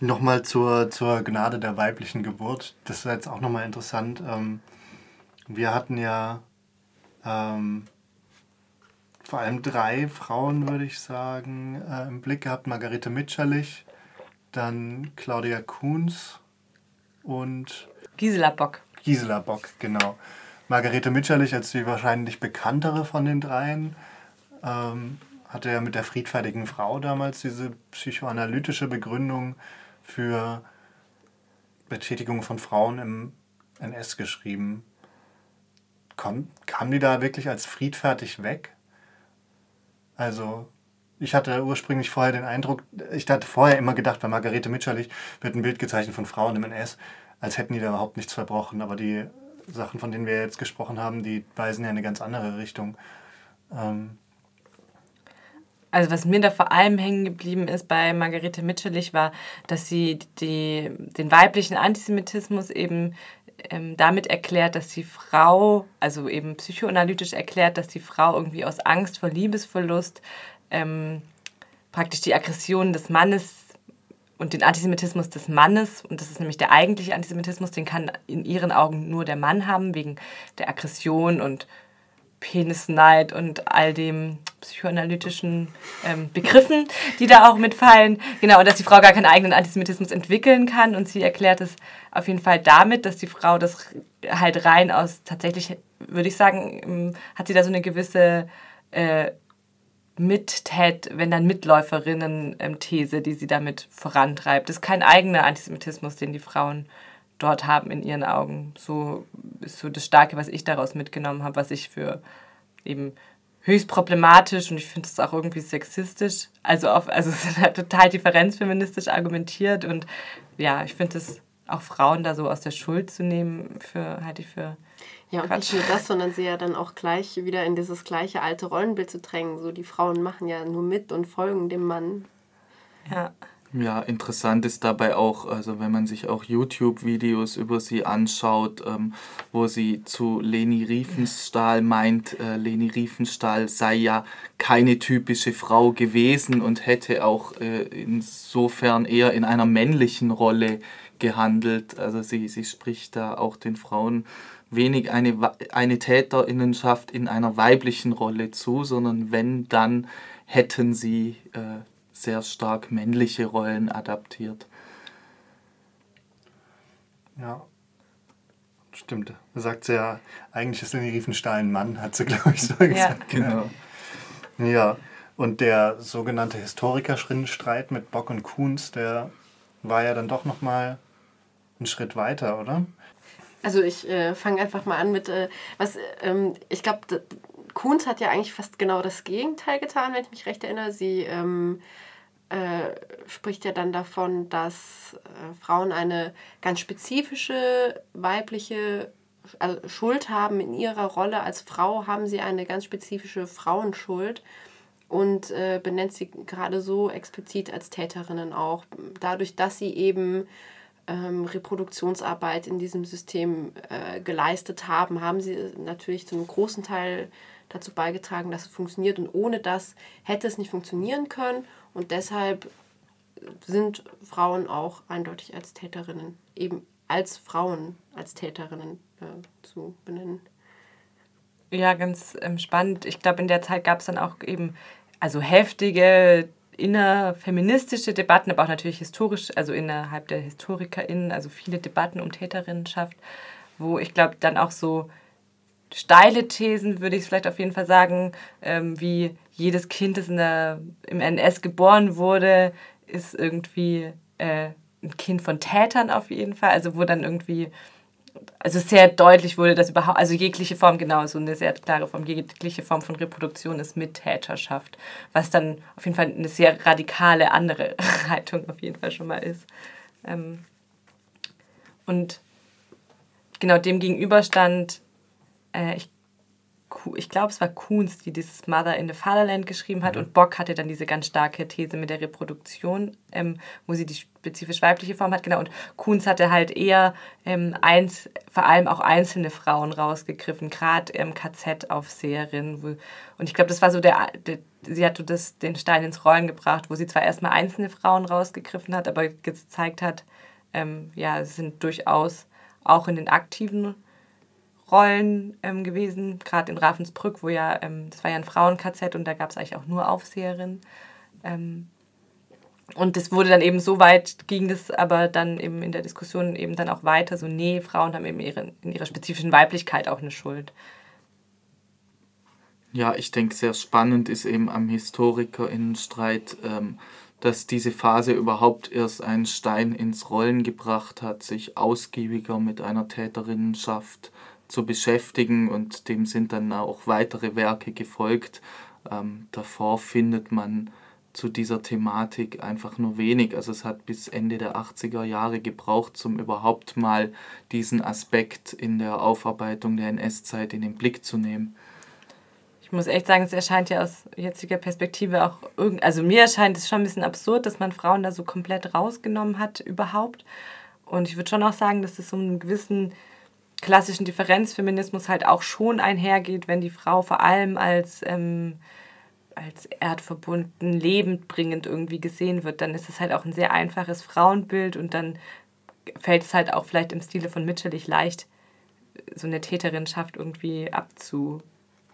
Nochmal zur, zur Gnade der weiblichen Geburt. Das ist jetzt auch nochmal interessant. Ähm, wir hatten ja ähm, vor allem drei Frauen, würde ich sagen, äh, im Blick gehabt. Margarete Mitscherlich, dann Claudia Kuhns und Gisela Bock. Gisela Bock, genau. Margarete Mitscherlich als die wahrscheinlich bekanntere von den dreien. Ähm, hatte ja mit der friedfertigen Frau damals diese psychoanalytische Begründung für Betätigung von Frauen im NS geschrieben. Kam, kam die da wirklich als friedfertig weg? Also, ich hatte ursprünglich vorher den Eindruck, ich hatte vorher immer gedacht, bei Margarete Mitscherlich wird ein Bild gezeichnet von Frauen im NS, als hätten die da überhaupt nichts verbrochen. Aber die Sachen, von denen wir jetzt gesprochen haben, die weisen ja in eine ganz andere Richtung. Ähm, also was mir da vor allem hängen geblieben ist bei Margarete Mitscherlich war, dass sie die, den weiblichen Antisemitismus eben ähm, damit erklärt, dass die Frau, also eben psychoanalytisch erklärt, dass die Frau irgendwie aus Angst vor Liebesverlust ähm, praktisch die Aggression des Mannes und den Antisemitismus des Mannes, und das ist nämlich der eigentliche Antisemitismus, den kann in ihren Augen nur der Mann haben, wegen der Aggression und Penisneid und all dem psychoanalytischen ähm, Begriffen, die da auch mitfallen. Genau, und dass die Frau gar keinen eigenen Antisemitismus entwickeln kann. Und sie erklärt es auf jeden Fall damit, dass die Frau das halt rein aus, tatsächlich würde ich sagen, ähm, hat sie da so eine gewisse äh, Mittät, wenn dann Mitläuferinnen-These, ähm, die sie damit vorantreibt. Das ist kein eigener Antisemitismus, den die Frauen dort haben in ihren Augen. So ist so das Starke, was ich daraus mitgenommen habe, was ich für eben höchst problematisch und ich finde es auch irgendwie sexistisch. Also, auf, also es ist halt total differenzfeministisch argumentiert und ja, ich finde es auch Frauen da so aus der Schuld zu nehmen, für halte ich für. Ja, und Quatsch. nicht nur das, sondern sie ja dann auch gleich wieder in dieses gleiche alte Rollenbild zu drängen. So, die Frauen machen ja nur mit und folgen dem Mann. Ja. Ja, interessant ist dabei auch, also wenn man sich auch YouTube-Videos über sie anschaut, ähm, wo sie zu Leni Riefenstahl meint, äh, Leni Riefenstahl sei ja keine typische Frau gewesen und hätte auch äh, insofern eher in einer männlichen Rolle gehandelt. Also sie, sie spricht da auch den Frauen wenig eine, eine Täterinnenschaft in einer weiblichen Rolle zu, sondern wenn, dann hätten sie äh, sehr stark männliche Rollen adaptiert. Ja, stimmt. Da sagt sie ja, eigentlich ist Leni Riefenstahl ein Mann, hat sie, glaube ich, so ja. gesagt. Genau. Ja, und der sogenannte Historiker-Streit mit Bock und Kuhns, der war ja dann doch nochmal einen Schritt weiter, oder? Also ich äh, fange einfach mal an mit, äh, was, ähm, ich glaube, Kuhns hat ja eigentlich fast genau das Gegenteil getan, wenn ich mich recht erinnere. Sie ähm, äh, spricht ja dann davon, dass äh, Frauen eine ganz spezifische weibliche also Schuld haben in ihrer Rolle als Frau, haben sie eine ganz spezifische Frauenschuld und äh, benennt sie gerade so explizit als Täterinnen auch. Dadurch, dass sie eben ähm, Reproduktionsarbeit in diesem System äh, geleistet haben, haben sie natürlich zum großen Teil dazu beigetragen, dass es funktioniert. Und ohne das hätte es nicht funktionieren können. Und deshalb sind Frauen auch eindeutig als Täterinnen, eben als Frauen als Täterinnen äh, zu benennen. Ja, ganz ähm, spannend. Ich glaube, in der Zeit gab es dann auch eben also heftige innerfeministische Debatten, aber auch natürlich historisch, also innerhalb der HistorikerInnen, also viele Debatten um Täterinnenschaft, wo ich glaube, dann auch so steile Thesen, würde ich vielleicht auf jeden Fall sagen, ähm, wie jedes Kind, das in der, im NS geboren wurde, ist irgendwie äh, ein Kind von Tätern auf jeden Fall. Also wo dann irgendwie, also sehr deutlich wurde, dass überhaupt, also jegliche Form, genau, so eine sehr klare Form, jegliche Form von Reproduktion ist Mittäterschaft. Was dann auf jeden Fall eine sehr radikale andere Haltung auf jeden Fall schon mal ist. Ähm, und genau dem gegenüber stand äh, ich ich glaube, es war Kunz, die dieses Mother in the Fatherland geschrieben hat. Mhm. Und Bock hatte dann diese ganz starke These mit der Reproduktion, ähm, wo sie die spezifisch weibliche Form hat. Genau. Und Kunz hatte halt eher ähm, eins, vor allem auch einzelne Frauen rausgegriffen, gerade im KZ-Aufseherin. Und ich glaube, das war so der, der sie hat das, den Stein ins Rollen gebracht, wo sie zwar erstmal einzelne Frauen rausgegriffen hat, aber gezeigt hat, ähm, ja, es sind durchaus auch in den aktiven Rollen ähm, gewesen, gerade in Ravensbrück, wo ja, ähm, das war ja ein Frauen-KZ und da gab es eigentlich auch nur Aufseherinnen. Ähm, und das wurde dann eben so weit, ging das aber dann eben in der Diskussion eben dann auch weiter, so nee, Frauen haben eben ihre, in ihrer spezifischen Weiblichkeit auch eine Schuld. Ja, ich denke, sehr spannend ist eben am HistorikerInnenstreit, ähm, dass diese Phase überhaupt erst einen Stein ins Rollen gebracht hat, sich ausgiebiger mit einer Täterinnenschaft zu beschäftigen und dem sind dann auch weitere Werke gefolgt. Ähm, davor findet man zu dieser Thematik einfach nur wenig. Also es hat bis Ende der 80er Jahre gebraucht, um überhaupt mal diesen Aspekt in der Aufarbeitung der NS-Zeit in den Blick zu nehmen. Ich muss echt sagen, es erscheint ja aus jetziger Perspektive auch irgendwie, also mir erscheint es schon ein bisschen absurd, dass man Frauen da so komplett rausgenommen hat überhaupt. Und ich würde schon auch sagen, dass es so einen gewissen klassischen Differenzfeminismus halt auch schon einhergeht, wenn die Frau vor allem als, ähm, als erdverbunden, lebendbringend irgendwie gesehen wird, dann ist es halt auch ein sehr einfaches Frauenbild und dann fällt es halt auch vielleicht im Stile von Mitcherlich leicht, so eine Täterinschaft irgendwie abzu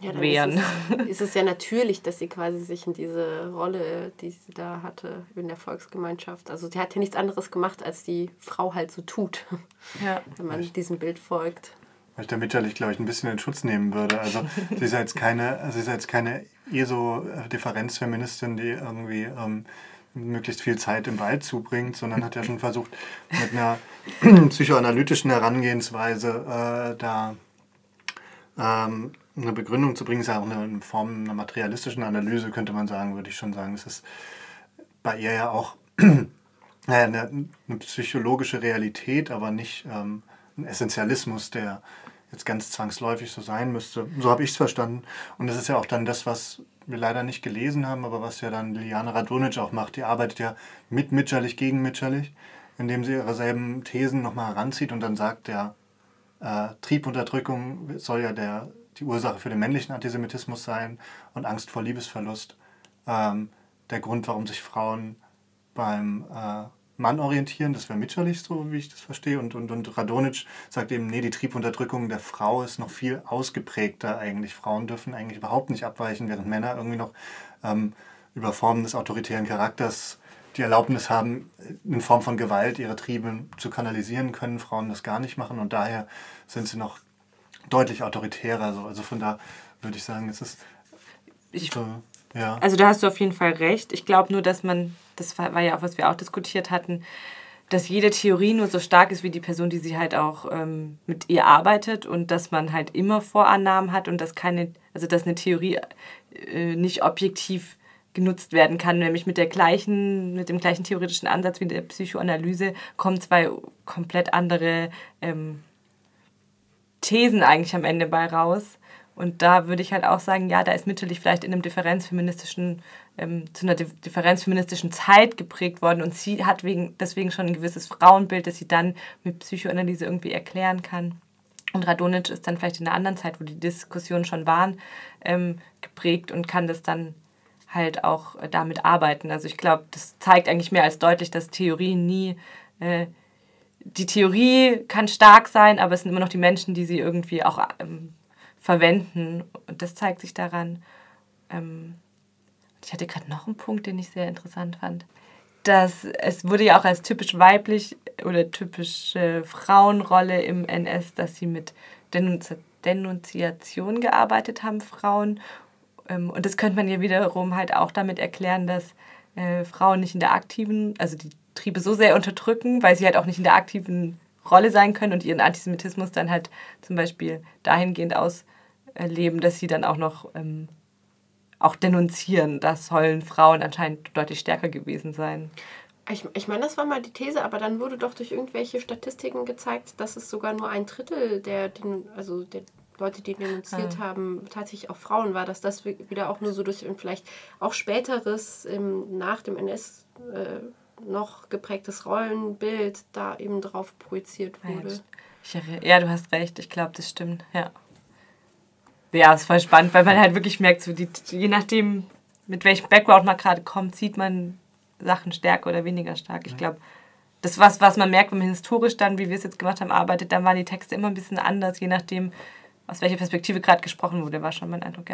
ja, wehren. Ist es, ist es ja natürlich, dass sie quasi sich in diese Rolle, die sie da hatte, in der Volksgemeinschaft, also sie hat ja nichts anderes gemacht, als die Frau halt so tut, ja. wenn man diesem Bild folgt. Weil ich da mitterlich, glaube ich, ein bisschen in Schutz nehmen würde. Also sie ist ja jetzt keine, sie ist jetzt keine ESO-Differenzfeministin, die irgendwie ähm, möglichst viel Zeit im Wald zubringt, sondern hat ja schon versucht, mit einer psychoanalytischen Herangehensweise äh, da ähm, eine Begründung zu bringen, ist ja auch eine Form einer materialistischen Analyse, könnte man sagen, würde ich schon sagen. Es ist bei ihr ja auch eine, eine psychologische Realität, aber nicht ähm, ein Essentialismus, der jetzt ganz zwangsläufig so sein müsste. So habe ich es verstanden. Und das ist ja auch dann das, was wir leider nicht gelesen haben, aber was ja dann Liliane Radonic auch macht. Die arbeitet ja mit Mitscherlich gegen Mitscherlich, indem sie ihre selben Thesen nochmal heranzieht und dann sagt, der äh, Triebunterdrückung soll ja der die Ursache für den männlichen Antisemitismus sein und Angst vor Liebesverlust ähm, der Grund, warum sich Frauen beim äh, Mann orientieren. Das wäre Mitscherlich so, wie ich das verstehe. Und, und, und Radonic sagt eben, nee, die Triebunterdrückung der Frau ist noch viel ausgeprägter eigentlich. Frauen dürfen eigentlich überhaupt nicht abweichen, während Männer irgendwie noch ähm, über Formen des autoritären Charakters die Erlaubnis haben, in Form von Gewalt ihre Triebe zu kanalisieren können, Frauen das gar nicht machen und daher sind sie noch deutlich autoritärer. So. Also von da würde ich sagen, es ist. Ich, so, ja. Also da hast du auf jeden Fall recht. Ich glaube nur, dass man, das war ja auch, was wir auch diskutiert hatten, dass jede Theorie nur so stark ist wie die Person, die sie halt auch ähm, mit ihr arbeitet und dass man halt immer Vorannahmen hat und dass keine, also dass eine Theorie äh, nicht objektiv genutzt werden kann, nämlich mit der gleichen, mit dem gleichen theoretischen Ansatz wie der Psychoanalyse kommen zwei komplett andere ähm, Thesen eigentlich am Ende bei raus. Und da würde ich halt auch sagen, ja, da ist Mitterlich vielleicht in einem differenzfeministischen, ähm, zu einer differenzfeministischen Zeit geprägt worden und sie hat wegen, deswegen schon ein gewisses Frauenbild, das sie dann mit Psychoanalyse irgendwie erklären kann. Und Radonic ist dann vielleicht in einer anderen Zeit, wo die Diskussionen schon waren, ähm, geprägt und kann das dann halt auch äh, damit arbeiten. Also ich glaube, das zeigt eigentlich mehr als deutlich, dass Theorien nie äh, die Theorie kann stark sein, aber es sind immer noch die Menschen, die sie irgendwie auch ähm, verwenden. Und das zeigt sich daran. Ähm, ich hatte gerade noch einen Punkt, den ich sehr interessant fand. Dass es wurde ja auch als typisch weiblich oder typische Frauenrolle im NS, dass sie mit Denunzi Denunziation gearbeitet haben, Frauen. Ähm, und das könnte man ja wiederum halt auch damit erklären, dass äh, Frauen nicht in der aktiven, also die Triebe so sehr unterdrücken, weil sie halt auch nicht in der aktiven Rolle sein können und ihren Antisemitismus dann halt zum Beispiel dahingehend ausleben, dass sie dann auch noch ähm, auch denunzieren. Das sollen Frauen anscheinend deutlich stärker gewesen sein. Ich, ich meine, das war mal die These, aber dann wurde doch durch irgendwelche Statistiken gezeigt, dass es sogar nur ein Drittel der, also der Leute, die denunziert Ah. haben, tatsächlich auch Frauen war, dass das wi- wieder auch nur so durch vielleicht auch späteres, ähm, nach dem NS äh, noch geprägtes Rollenbild da eben drauf projiziert ja, wurde. erri- ja, du hast recht, ich glaube, das stimmt, ja. Ja, ist voll spannend, weil man halt wirklich merkt, so die, je nachdem, mit welchem Background man gerade kommt, sieht man Sachen stärker oder weniger stark. Ich glaube, das was, was man merkt, wenn man historisch dann, wie wir es jetzt gemacht haben, arbeitet, dann waren die Texte immer ein bisschen anders, je nachdem, aus welcher Perspektive gerade gesprochen wurde, war schon mein Eindruck, ja.